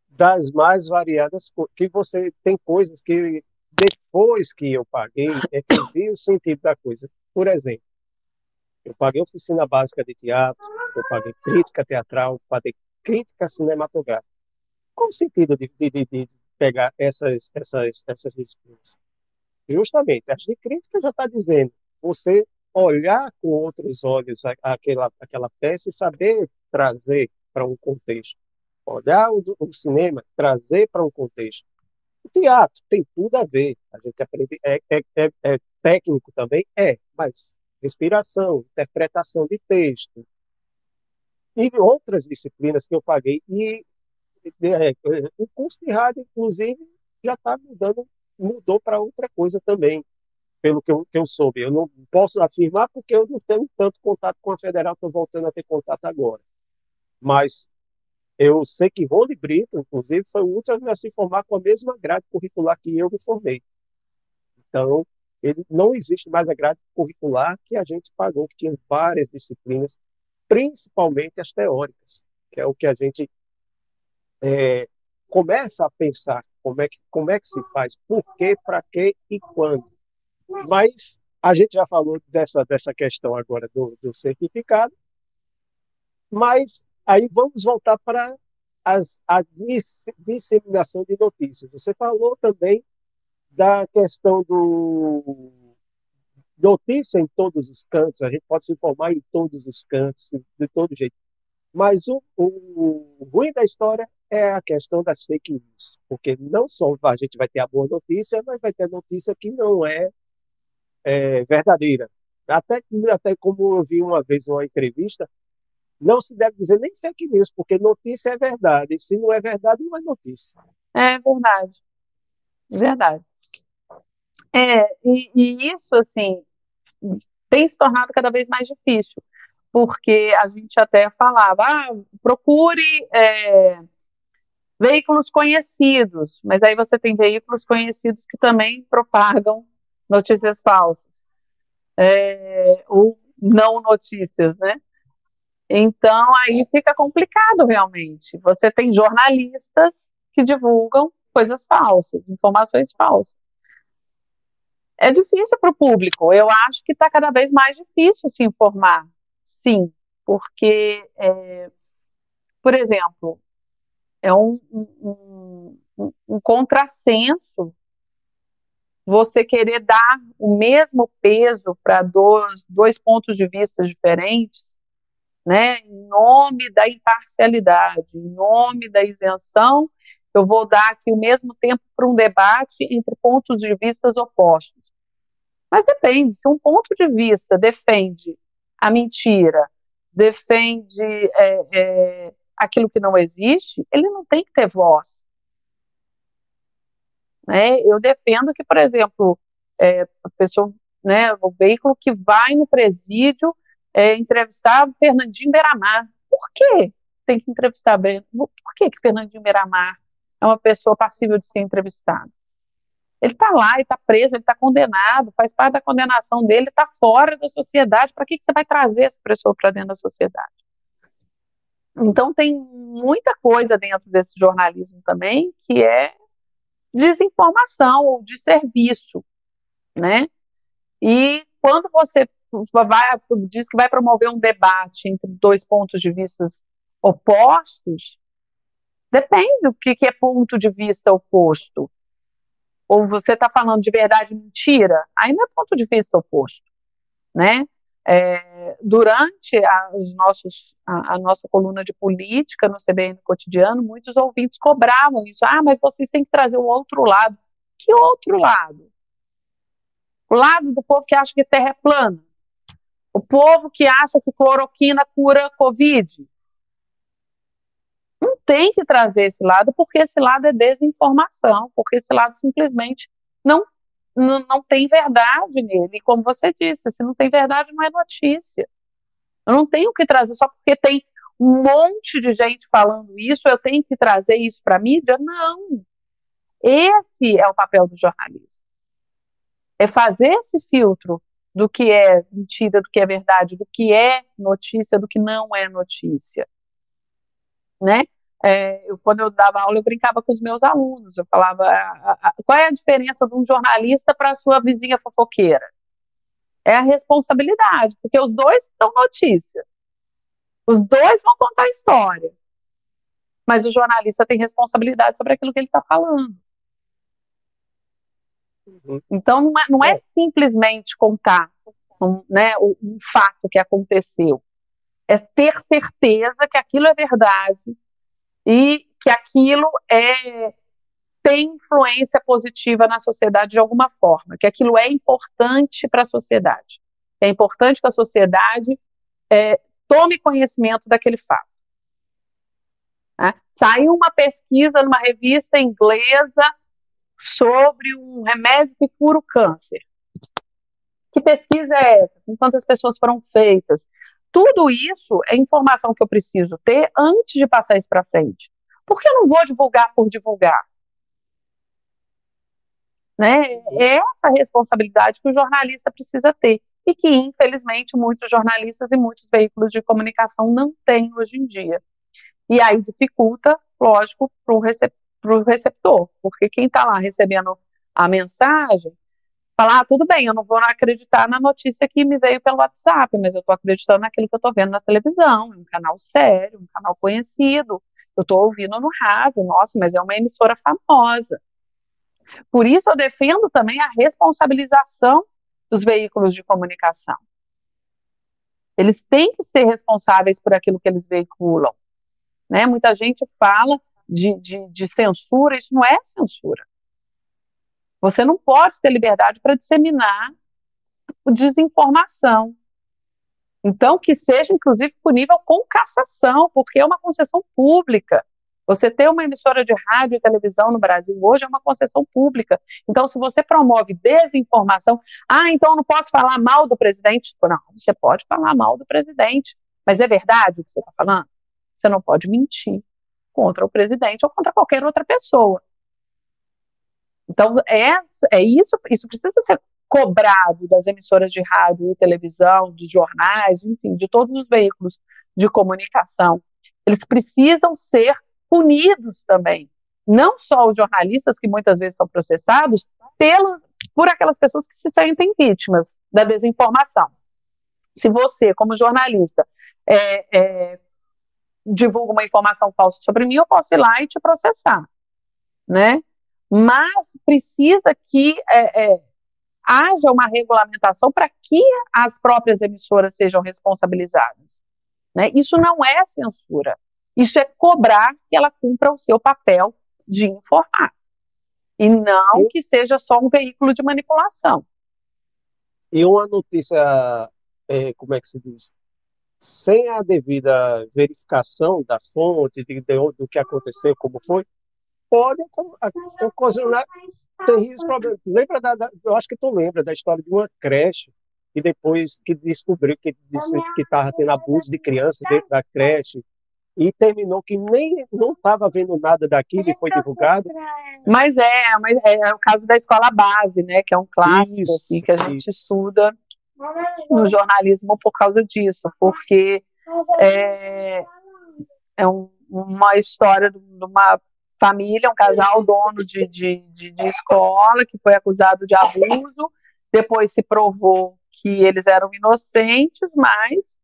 das mais variadas, que você tem coisas que depois que eu paguei é que eu vi o sentido da coisa. Por exemplo, eu paguei oficina básica de teatro, eu paguei crítica teatral, paguei crítica cinematográfica. Qual o sentido de, de, de, de pegar essas, essas, essas disciplinas? Justamente, as de crítica já está dizendo, você olhar com outros olhos aquela, aquela peça e saber trazer para um contexto. Olhar o, o cinema, trazer para um contexto. O teatro tem tudo a ver. A gente aprende, é, é, é, é técnico também? É, mas respiração, interpretação de texto, e outras disciplinas que eu paguei. E é, o curso de rádio, inclusive, já está mudando, mudou para outra coisa também, pelo que eu, que eu soube. Eu não posso afirmar porque eu não tenho tanto contato com a federal, estou voltando a ter contato agora. Mas eu sei que Rony Brito, inclusive, foi o último a se formar com a mesma grade curricular que eu me formei. Então, ele não existe mais a grade curricular que a gente pagou, que tinha várias disciplinas, principalmente as teóricas, que é o que a gente é, começa a pensar como é que como é que se faz, por quê, para quê e quando. Mas a gente já falou dessa dessa questão agora do, do certificado, mas aí vamos voltar para as, a disseminação de notícias. Você falou também da questão do notícia em todos os cantos, a gente pode se informar em todos os cantos, de todo jeito. Mas o, o, ruim da história é a questão das fake news, porque não só a gente vai ter a boa notícia, mas vai ter notícia que não é, é verdadeira. Até, até como eu vi uma vez uma entrevista, não se deve dizer nem fake news, porque notícia é verdade, e se não é verdade, não é notícia. É verdade. Verdade. É, e, e isso, assim, tem se tornado cada vez mais difícil, porque a gente até falava, ah, procure é, veículos conhecidos, mas aí você tem veículos conhecidos que também propagam notícias falsas, é, ou não notícias, né? Então aí fica complicado realmente. Você tem jornalistas que divulgam coisas falsas, informações falsas é difícil para o público. Eu acho que está cada vez mais difícil se informar, sim, porque, é, por exemplo, é um, um, um, um contrassenso você querer dar o mesmo peso para dois, dois pontos de vista diferentes, né, em nome da imparcialidade, em nome da isenção, eu vou dar aqui o mesmo tempo para um debate entre pontos de vistas opostos. Mas depende, se um ponto de vista defende a mentira, defende é, é, aquilo que não existe, ele não tem que ter voz. Né? Eu defendo que, por exemplo, é, a pessoa, né, o veículo que vai no presídio é, entrevistar Fernandinho Beiramar. Por que tem que entrevistar? Por que, que Fernandinho Beiramar é uma pessoa passível de ser entrevistada? Ele está lá, ele está preso, ele está condenado, faz parte da condenação dele, está fora da sociedade. Para que, que você vai trazer essa pessoa para dentro da sociedade? Então, tem muita coisa dentro desse jornalismo também que é desinformação ou de serviço, né? E quando você vai, diz que vai promover um debate entre dois pontos de vista opostos, depende do que, que é ponto de vista oposto ou você está falando de verdade mentira, aí não é ponto de vista oposto, né? É, durante a, os nossos, a, a, nossa coluna de política no CBN Cotidiano, muitos ouvintes cobravam isso. Ah, mas vocês têm que trazer o outro lado. Que outro lado? O lado do povo que acha que terra é plana. O povo que acha que cloroquina cura Covid tem que trazer esse lado, porque esse lado é desinformação, porque esse lado simplesmente não, não, não tem verdade nele. E como você disse, se não tem verdade, não é notícia. Eu não tenho que trazer só porque tem um monte de gente falando isso, eu tenho que trazer isso para a mídia? Não. Esse é o papel do jornalista. É fazer esse filtro do que é mentira, do que é verdade, do que é notícia, do que não é notícia, né? É, eu, quando eu dava aula, eu brincava com os meus alunos. Eu falava: a, a, qual é a diferença de um jornalista para a sua vizinha fofoqueira? É a responsabilidade, porque os dois dão notícia. Os dois vão contar a história. Mas o jornalista tem responsabilidade sobre aquilo que ele está falando. Uhum. Então, não é, não é, é. simplesmente contar um, né, um fato que aconteceu. É ter certeza que aquilo é verdade e que aquilo é tem influência positiva na sociedade de alguma forma, que aquilo é importante para a sociedade. É importante que a sociedade é, tome conhecimento daquele fato. Né? Saiu uma pesquisa numa revista inglesa sobre um remédio que cura o câncer. Que pesquisa é essa? Com quantas pessoas foram feitas? Tudo isso é informação que eu preciso ter antes de passar isso para frente. Por que eu não vou divulgar por divulgar? Né? É essa responsabilidade que o jornalista precisa ter e que, infelizmente, muitos jornalistas e muitos veículos de comunicação não têm hoje em dia. E aí dificulta, lógico, para o recep receptor, porque quem está lá recebendo a mensagem fala, ah, tudo bem, eu não vou acreditar na notícia que me veio pelo WhatsApp, mas eu estou acreditando naquilo que eu estou vendo na televisão, um canal sério, um canal conhecido, eu estou ouvindo no rádio, nossa, mas é uma emissora famosa. Por isso eu defendo também a responsabilização dos veículos de comunicação. Eles têm que ser responsáveis por aquilo que eles veiculam. Né? Muita gente fala de, de, de censura, isso não é censura. Você não pode ter liberdade para disseminar desinformação. Então, que seja, inclusive, punível com cassação, porque é uma concessão pública. Você ter uma emissora de rádio e televisão no Brasil hoje é uma concessão pública. Então, se você promove desinformação, ah, então não posso falar mal do presidente? Não, você pode falar mal do presidente, mas é verdade o que você está falando? Você não pode mentir contra o presidente ou contra qualquer outra pessoa. Então, é, é isso, isso precisa ser cobrado das emissoras de rádio e televisão, dos jornais, enfim, de todos os veículos de comunicação. Eles precisam ser punidos também. Não só os jornalistas, que muitas vezes são processados, pelos, por aquelas pessoas que se sentem vítimas da desinformação. Se você, como jornalista, é, é, divulga uma informação falsa sobre mim, eu posso ir lá e te processar, né? Mas precisa que é, é haja uma regulamentação para que as próprias emissoras sejam responsabilizadas. Né? Isso não é censura. Isso é cobrar que ela cumpra o seu papel de informar. E não que seja só um veículo de manipulação. E uma notícia, é, como é que se diz? Sem a devida verificação da fonte, de, de, do que aconteceu, como foi, pode ocasionar terríveis problemas. Lembra da, da, eu acho que tu lembra da história de uma creche e depois que descobriu que disse que estava tendo abuso de crianças dentro da creche e terminou que nem não estava vendo nada daquilo e foi divulgado. Mas é, mas é, é, o caso da escola base, né, que é um clássico isso, assim, que a gente isso. estuda no jornalismo por causa disso, porque é, é um, uma história de uma família, um casal dono de, de, de, de escola que foi acusado de abuso, depois se provou que eles eram inocentes, mas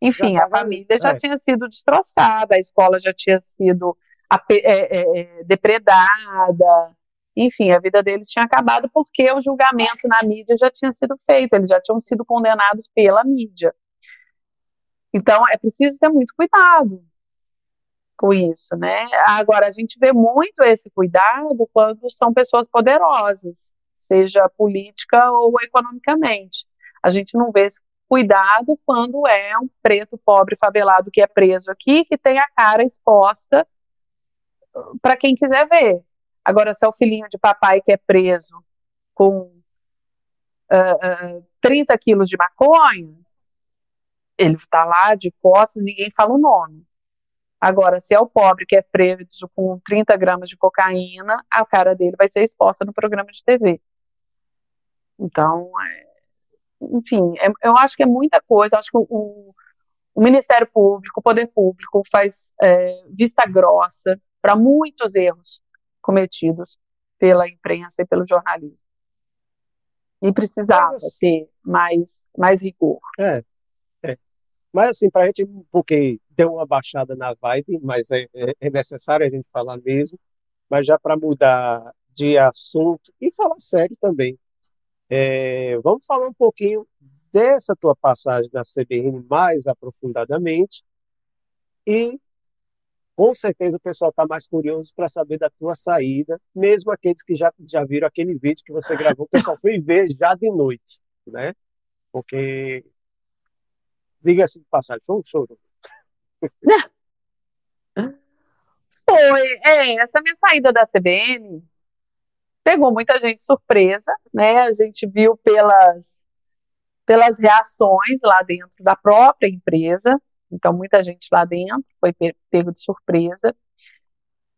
enfim, a família já é. tinha sido destroçada, a escola já tinha sido é, é, é, depredada, enfim, a vida deles tinha acabado porque o julgamento na mídia já tinha sido feito, eles já tinham sido condenados pela mídia. Então, é preciso ter muito cuidado com isso, né? Agora, a gente vê muito esse cuidado quando são pessoas poderosas, seja política ou economicamente. A gente não vê esse Cuidado quando é um preto pobre favelado que é preso aqui, que tem a cara exposta para quem quiser ver. Agora, se é o filhinho de papai que é preso com uh, uh, 30 quilos de maconha, ele está lá de costas, ninguém fala o nome. Agora, se é o pobre que é preso com 30 gramas de cocaína, a cara dele vai ser exposta no programa de TV. Então, é, enfim, é, eu acho que é muita coisa. Acho que o, o Ministério Público, o Poder Público faz é, vista grossa para muitos erros cometidos pela imprensa e pelo jornalismo. E precisava Mas, ter mais, mais rigor. É. Mas assim, para a gente, porque deu uma baixada na vibe, mas é, é, é necessário a gente falar mesmo, mas já para mudar de assunto e falar sério também. É, vamos falar um pouquinho dessa tua passagem na CBN mais aprofundadamente e com certeza o pessoal está mais curioso para saber da tua saída, mesmo aqueles que já, já viram aquele vídeo que você gravou, o pessoal foi ver já de noite, né? Porque, diga-se de passagem, foi um choro. Foi, é, essa minha saída da CBN pegou muita gente surpresa, né? A gente viu pelas pelas reações lá dentro da própria empresa, então muita gente lá dentro foi pego de surpresa.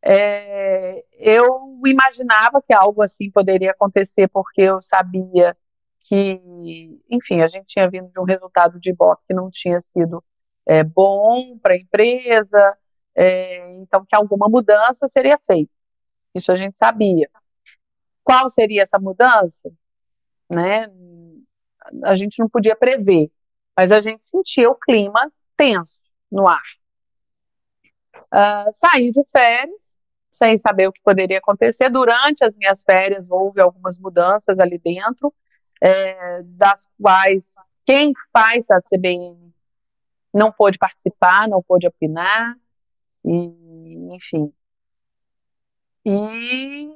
É, eu imaginava que algo assim poderia acontecer porque eu sabia que, enfim, a gente tinha vindo de um resultado de Ibope que não tinha sido é, bom para a empresa, é, então que alguma mudança seria feita. Isso a gente sabia. Qual seria essa mudança? Né? A gente não podia prever, mas a gente sentia o clima tenso no ar. Uh, saí de férias, sem saber o que poderia acontecer. Durante as minhas férias, houve algumas mudanças ali dentro, é, das quais quem faz a CBN não pôde participar, não pôde opinar, e, enfim. E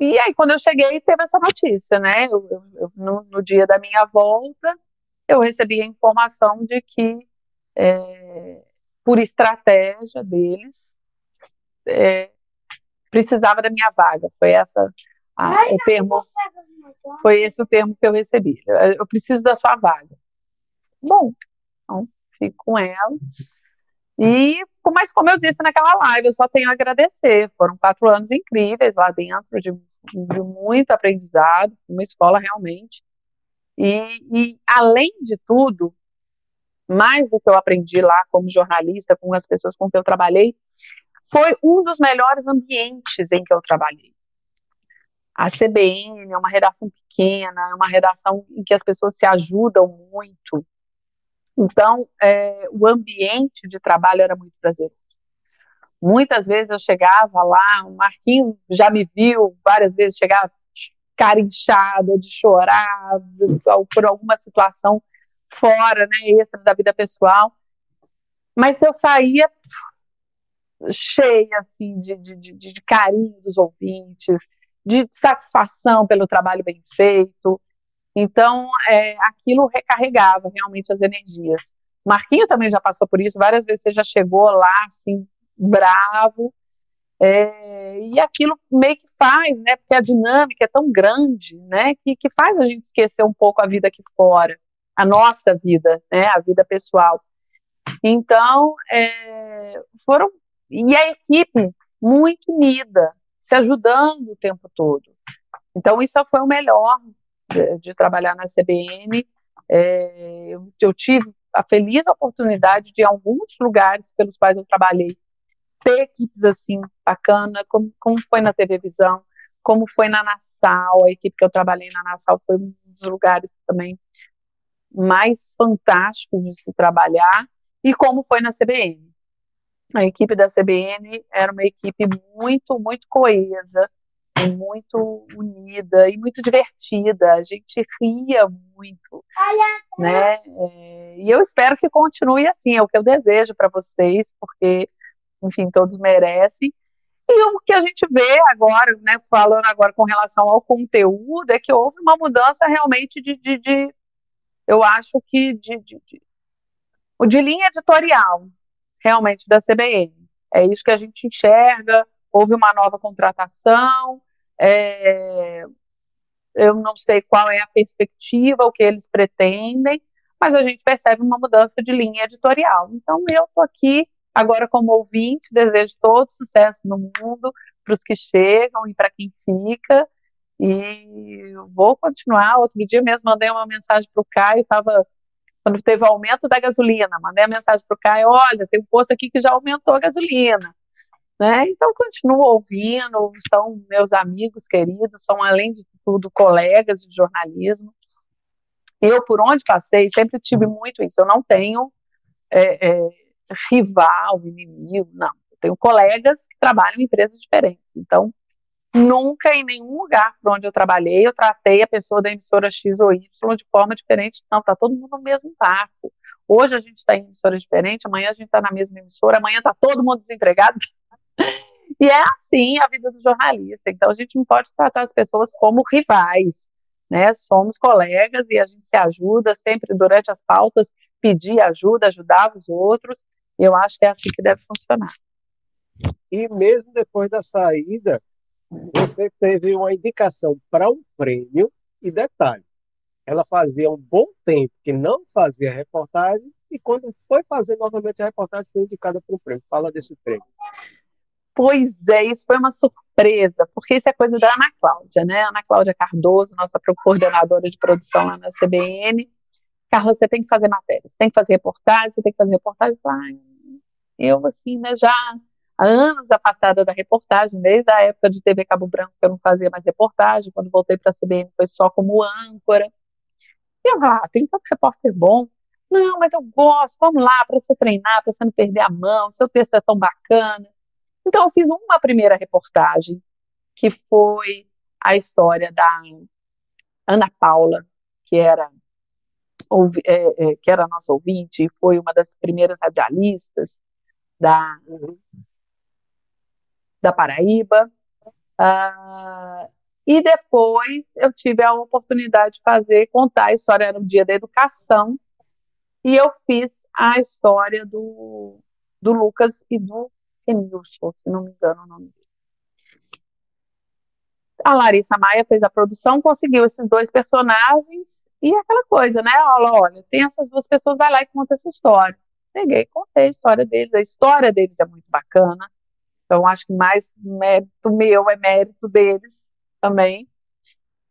e aí, quando eu cheguei, teve essa notícia, né? Eu, eu, no, no, dia da minha volta, eu recebi a informação de que, é, por estratégia deles, é, precisava da minha vaga. Foi essa a, o termo. Foi esse o termo que eu recebi. Eu preciso da sua vaga. Bom, então fico com ela. E, mas como eu disse naquela live, eu só tenho a agradecer. Foram quatro anos incríveis lá dentro, de, de muito aprendizado, uma escola realmente. E, e, além de tudo, mais do que eu aprendi lá como jornalista, com as pessoas com quem eu trabalhei, foi um dos melhores ambientes em que eu trabalhei. A CBN é uma redação pequena, é uma redação em que as pessoas se ajudam muito. Então, é, o ambiente de trabalho era muito prazeroso. Muitas vezes eu chegava lá, o Marquinho já me viu várias vezes chegar cara inchada, de chorar, por alguma situação fora, né, extra da vida pessoal. Mas eu saía cheia, assim, de, de, de, de carinho dos ouvintes, de satisfação pelo trabalho bem feito, então, é, aquilo recarregava realmente as energias. Marquinho também já passou por isso, várias vezes você já chegou lá, assim, bravo, é, e aquilo meio que faz, né, porque a dinâmica é tão grande, né, que, que faz a gente esquecer um pouco a vida aqui fora, a nossa vida, né, a vida pessoal. Então, é, foram, e a equipe muito unida, se ajudando o tempo todo. Então, isso foi o melhor de, de trabalhar na CBN. É, eu, eu, tive a feliz oportunidade de, em alguns lugares pelos quais eu trabalhei, ter equipes assim, bacana, como, como foi na TV Visão, como foi na Nassau, a equipe que eu trabalhei na Nassau foi um dos lugares também mais fantásticos de se trabalhar, e como foi na CBN. A equipe da CBN era uma equipe muito, muito coesa, muito unida e muito divertida. A gente ria muito, né? É, e eu espero que continue assim. É o que eu desejo para vocês, porque, enfim, todos merecem. E o que a gente vê agora, né, falando agora com relação ao conteúdo, é que houve uma mudança realmente de, de, de eu acho que de, de, de, de linha editorial, realmente, da CBN. É isso que a gente enxerga, houve uma nova contratação, é, eu não sei qual é a perspectiva, o que eles pretendem, mas a gente percebe uma mudança de linha editorial. Então, eu estou aqui agora como ouvinte, desejo todo sucesso no mundo, para os que chegam e para quem fica, E vou continuar. Outro dia mesmo mandei uma mensagem para o Caio, tava, quando teve aumento da gasolina, mandei a mensagem para o Caio, olha, tem um posto aqui que já aumentou a gasolina. Né? Então, continuo ouvindo, são meus amigos queridos, são, além de tudo, colegas de jornalismo. Eu, por onde passei, sempre tive muito isso. Eu não tenho é, é, rival, inimigo, não. Eu tenho colegas que trabalham em empresas diferentes. Então, nunca em nenhum lugar por onde eu trabalhei, eu tratei a pessoa da emissora X ou Y de forma diferente. Não, tá todo mundo no mesmo barco. Hoje a gente está em emissora diferente, amanhã a gente está na mesma emissora, amanhã está todo mundo desempregado. E é assim a vida do jornalista. Então a gente não pode tratar as pessoas como rivais, né? Somos colegas e a gente se ajuda sempre durante as pautas, pedir ajuda, ajudar os outros. Eu acho que é assim que deve funcionar. E mesmo depois da saída, você teve uma indicação para um prêmio e detalhe, ela fazia um bom tempo que não fazia reportagem e quando foi fazer novamente a reportagem foi indicada para um prêmio. Fala desse prêmio. Pois é, isso foi uma surpresa, porque isso é coisa da Ana Cláudia, né? Ana Cláudia Cardoso, nossa coordenadora de produção lá na CBN. Carla, você tem que fazer matéria, você tem que fazer reportagem, você tem que fazer reportagem. eu, assim, né, já anos afastada da reportagem, desde a época de TV Cabo Branco, que eu não fazia mais reportagem, quando voltei para a CBN foi só como âncora. E eu falava, ah, tem tanto repórter bom. Não, mas eu gosto, vamos lá, para você treinar, para você não perder a mão, seu texto é tão bacana. Então, eu fiz uma primeira reportagem, que foi a história da Ana Paula, que era, é, é, que era nossa ouvinte, foi uma das primeiras radialistas da, da Paraíba. Uh, e depois eu tive a oportunidade de fazer, contar a história, era o dia da educação, e eu fiz a história do, do Lucas e do Kenilson, se não me engano o nome dele. A Larissa Maia fez a produção, conseguiu esses dois personagens e aquela coisa, né? Olha, olha, tem essas duas pessoas, vai lá e conta essa história. Peguei, contei a história deles, a história deles é muito bacana. Então, acho que mais mérito meu é mérito deles também.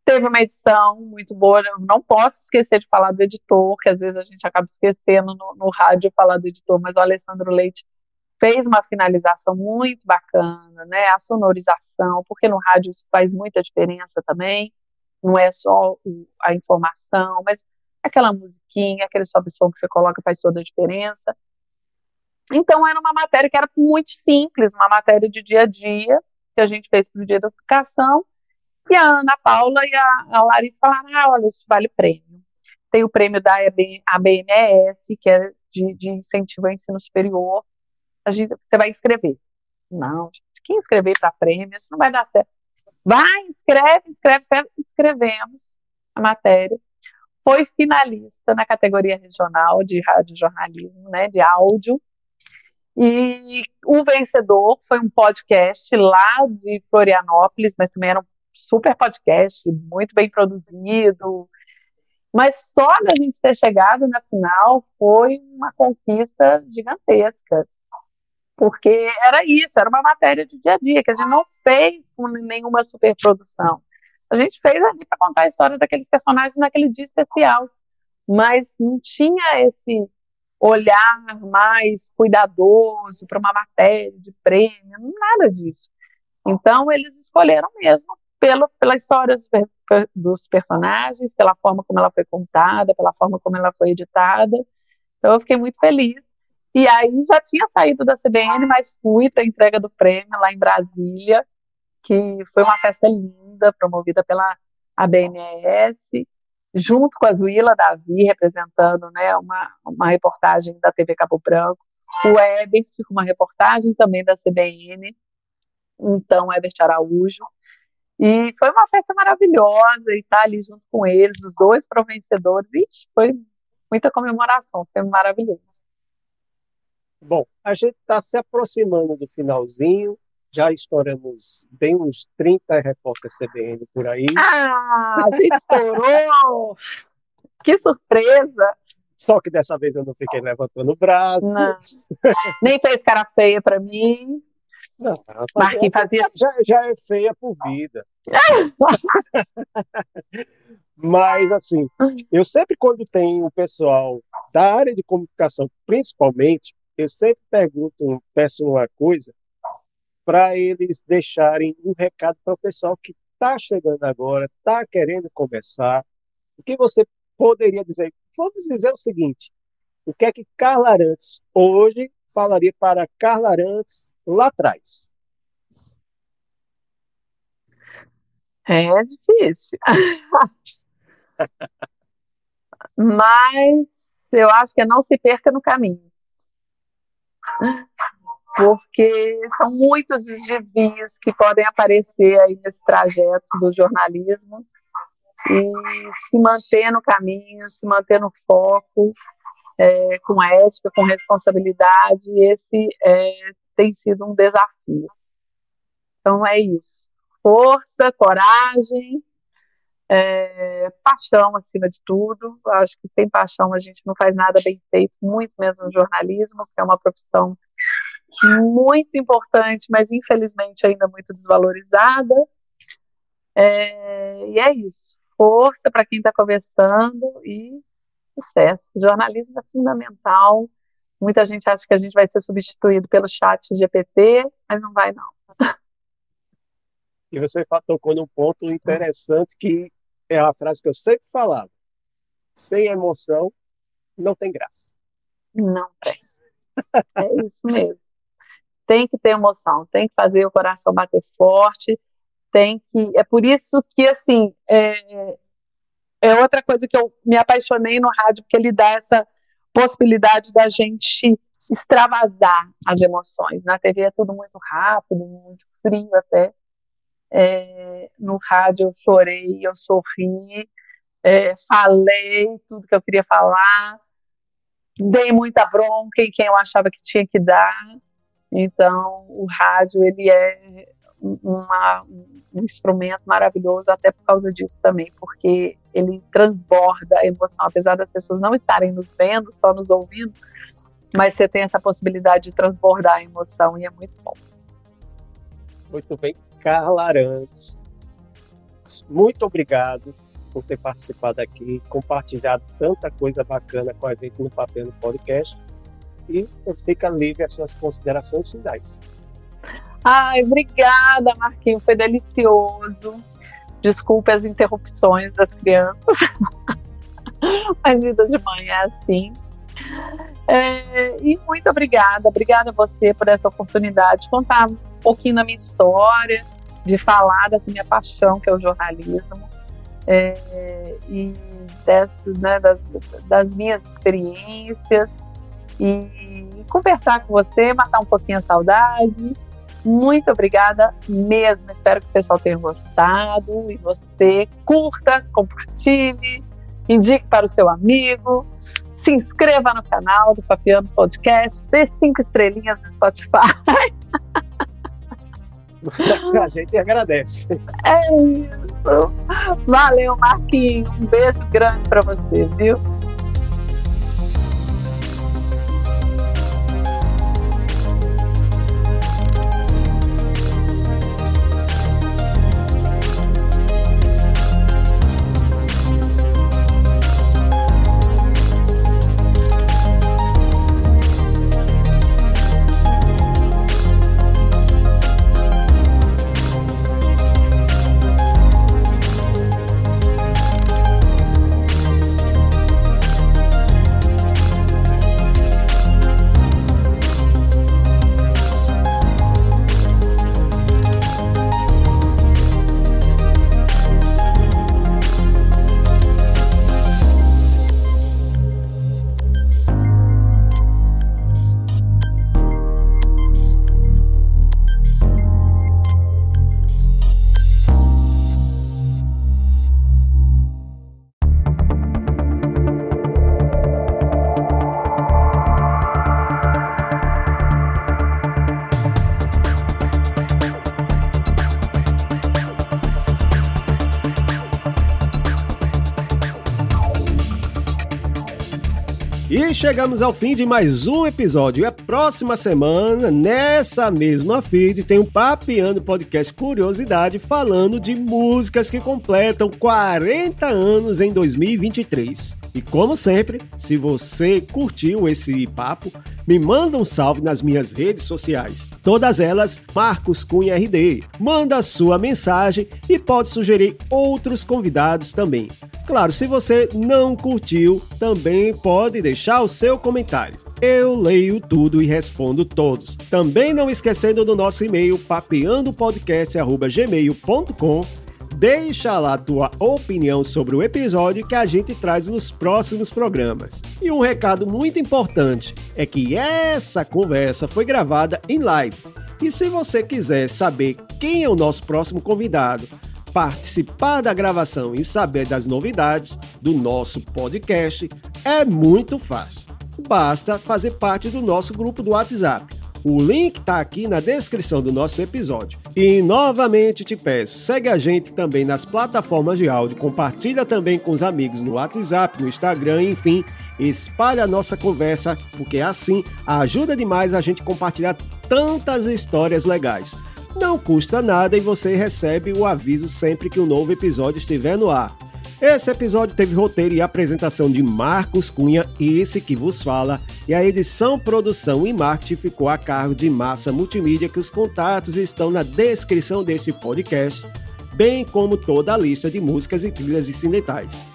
Teve uma edição muito boa, eu não posso esquecer de falar do editor, que às vezes a gente acaba esquecendo no, no rádio falar do editor, mas o Alessandro Leite fez uma finalização muito bacana, né? A sonorização, porque no rádio isso faz muita diferença também. Não é só a informação, mas aquela musiquinha, aquele sobe som que você coloca faz toda a diferença. Então era uma matéria que era muito simples, uma matéria de dia a dia que a gente fez para o dia da educação. E a Ana Paula e a, a Larissa falaram: ah, olha, isso vale prêmio. Tem o prêmio da ABMS, que é de, de incentivo ao ensino superior, a gente, você vai escrever. Não, quem escrever para prêmio, isso não vai dar certo. Vai, escreve, escreve, escreve. Escrevemos a matéria. Foi finalista na categoria regional de rádio jornalismo, né, de áudio. E o vencedor foi um podcast lá de Florianópolis, mas também era um super podcast, muito bem produzido. Mas só da gente ter chegado na final foi uma conquista gigantesca porque era isso, era uma matéria de dia a dia, que a gente não fez com nenhuma superprodução. A gente fez ali para contar a história daqueles personagens naquele dia especial, mas não tinha esse olhar mais cuidadoso para uma matéria de prêmio, nada disso. Então, eles escolheram mesmo pelo, pela história dos, dos personagens, pela forma como ela foi contada, pela forma como ela foi editada. Então, eu fiquei muito feliz e aí já tinha saído da CBN, mas fui para a entrega do prêmio lá em Brasília, que foi uma festa linda, promovida pela ABMS, junto com a Zuila Davi, representando né, uma, uma reportagem da TV Cabo Branco, o Ebert, com uma reportagem também da CBN, então Ebert Araújo, e foi uma festa maravilhosa e estar tá ali junto com eles, os dois foram vencedores, Ixi, foi muita comemoração, foi maravilhoso. Bom, a gente está se aproximando do finalzinho, já estouramos bem uns 30 repórteres CBN por aí. Ah, a gente estourou! que surpresa! Só que dessa vez eu não fiquei levantando o braço. Não. Nem fez cara feia para mim. Não, Marquinhos fazia já, já é feia por vida. Mas, assim, eu sempre, quando tem o pessoal da área de comunicação, principalmente, eu sempre pergunto, peço uma coisa, para eles deixarem um recado para o pessoal que está chegando agora, está querendo conversar. O que você poderia dizer? Vamos dizer o seguinte: o que é que Carla Arantes hoje falaria para Carla Arantes lá atrás? É difícil. Mas eu acho que é não se perca no caminho. Porque são muitos os desvios que podem aparecer aí nesse trajeto do jornalismo e se manter no caminho, se manter no foco, é, com ética, com responsabilidade, esse é, tem sido um desafio. Então é isso. Força, coragem, é, paixão acima de tudo. Acho que sem paixão a gente não faz nada bem feito, muito menos no jornalismo, que é uma profissão muito importante, mas infelizmente ainda muito desvalorizada. É, e é isso. Força para quem está começando e sucesso. O jornalismo é fundamental. Muita gente acha que a gente vai ser substituído pelo chat GPT, mas não vai não. E você tocou num ponto interessante que é a frase que eu sempre falava. Sem emoção, não tem graça. Não tem. É isso mesmo. Tem que ter emoção, tem que fazer o coração bater forte, tem que. É por isso que, assim, é, é outra coisa que eu me apaixonei no rádio, porque ele dá essa possibilidade da gente extravasar as emoções. Na TV é tudo muito rápido, muito frio até. É, no rádio eu chorei, eu sorri, é, falei tudo que eu queria falar, dei muita bronca em quem eu achava que tinha que dar. Então, o rádio ele é uma, um instrumento maravilhoso até por causa disso também, porque ele transborda a emoção, apesar das pessoas não estarem nos vendo, só nos ouvindo, mas você tem essa possibilidade de transbordar a emoção e é muito bom. Muito bem, Carla Arantes, muito obrigado por ter participado aqui, compartilhado tanta coisa bacana com a gente no Papel no Podcast e fica livre as suas considerações finais. Ai, obrigada, Marquinhos, foi delicioso. Desculpe as interrupções das crianças. Mas vida de mãe é assim. É, e muito obrigada, obrigada a você por essa oportunidade de contar um pouquinho da minha história, de falar dessa minha paixão que é o jornalismo é, e dessas, né, das, das, minhas experiências e conversar com você, matar um pouquinho a saudade muito obrigada mesmo. Espero que o pessoal tenha gostado e você curta, compartilhe, indique para o seu amigo, se inscreva no canal do Papiano Podcast, dê cinco estrelinhas no Spotify. A gente agradece. É isso. Valeu, Marquinhos. Um beijo grande para você, viu? Chegamos ao fim de mais um episódio. E a próxima semana, nessa mesma feed, tem um Papiando Podcast Curiosidade falando de músicas que completam 40 anos em 2023. E como sempre, se você curtiu esse papo, me manda um salve nas minhas redes sociais. Todas elas, Marcos Cunha RD. Manda sua mensagem e pode sugerir outros convidados também. Claro, se você não curtiu, também pode deixar o seu comentário. Eu leio tudo e respondo todos. Também não esquecendo do nosso e-mail papeandopodcast.gmail.com Deixa lá tua opinião sobre o episódio que a gente traz nos próximos programas. E um recado muito importante é que essa conversa foi gravada em live. E se você quiser saber quem é o nosso próximo convidado, participar da gravação e saber das novidades do nosso podcast, é muito fácil. Basta fazer parte do nosso grupo do WhatsApp o link está aqui na descrição do nosso episódio. E novamente te peço, segue a gente também nas plataformas de áudio, compartilha também com os amigos no WhatsApp, no Instagram, enfim, espalha a nossa conversa, porque assim ajuda demais a gente compartilhar tantas histórias legais. Não custa nada e você recebe o aviso sempre que o um novo episódio estiver no ar. Esse episódio teve roteiro e apresentação de Marcos Cunha, esse que vos fala, e a edição, produção e marketing ficou a cargo de Massa Multimídia, que os contatos estão na descrição deste podcast, bem como toda a lista de músicas e trilhas incidentais.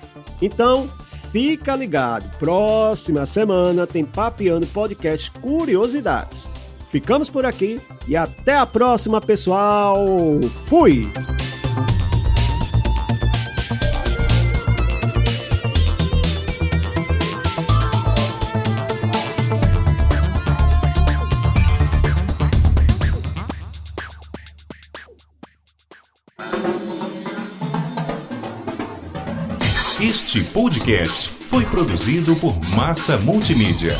Então, fica ligado, próxima semana tem Papiano Podcast Curiosidades. Ficamos por aqui e até a próxima, pessoal! Fui! Este podcast foi produzido por Massa Multimídia.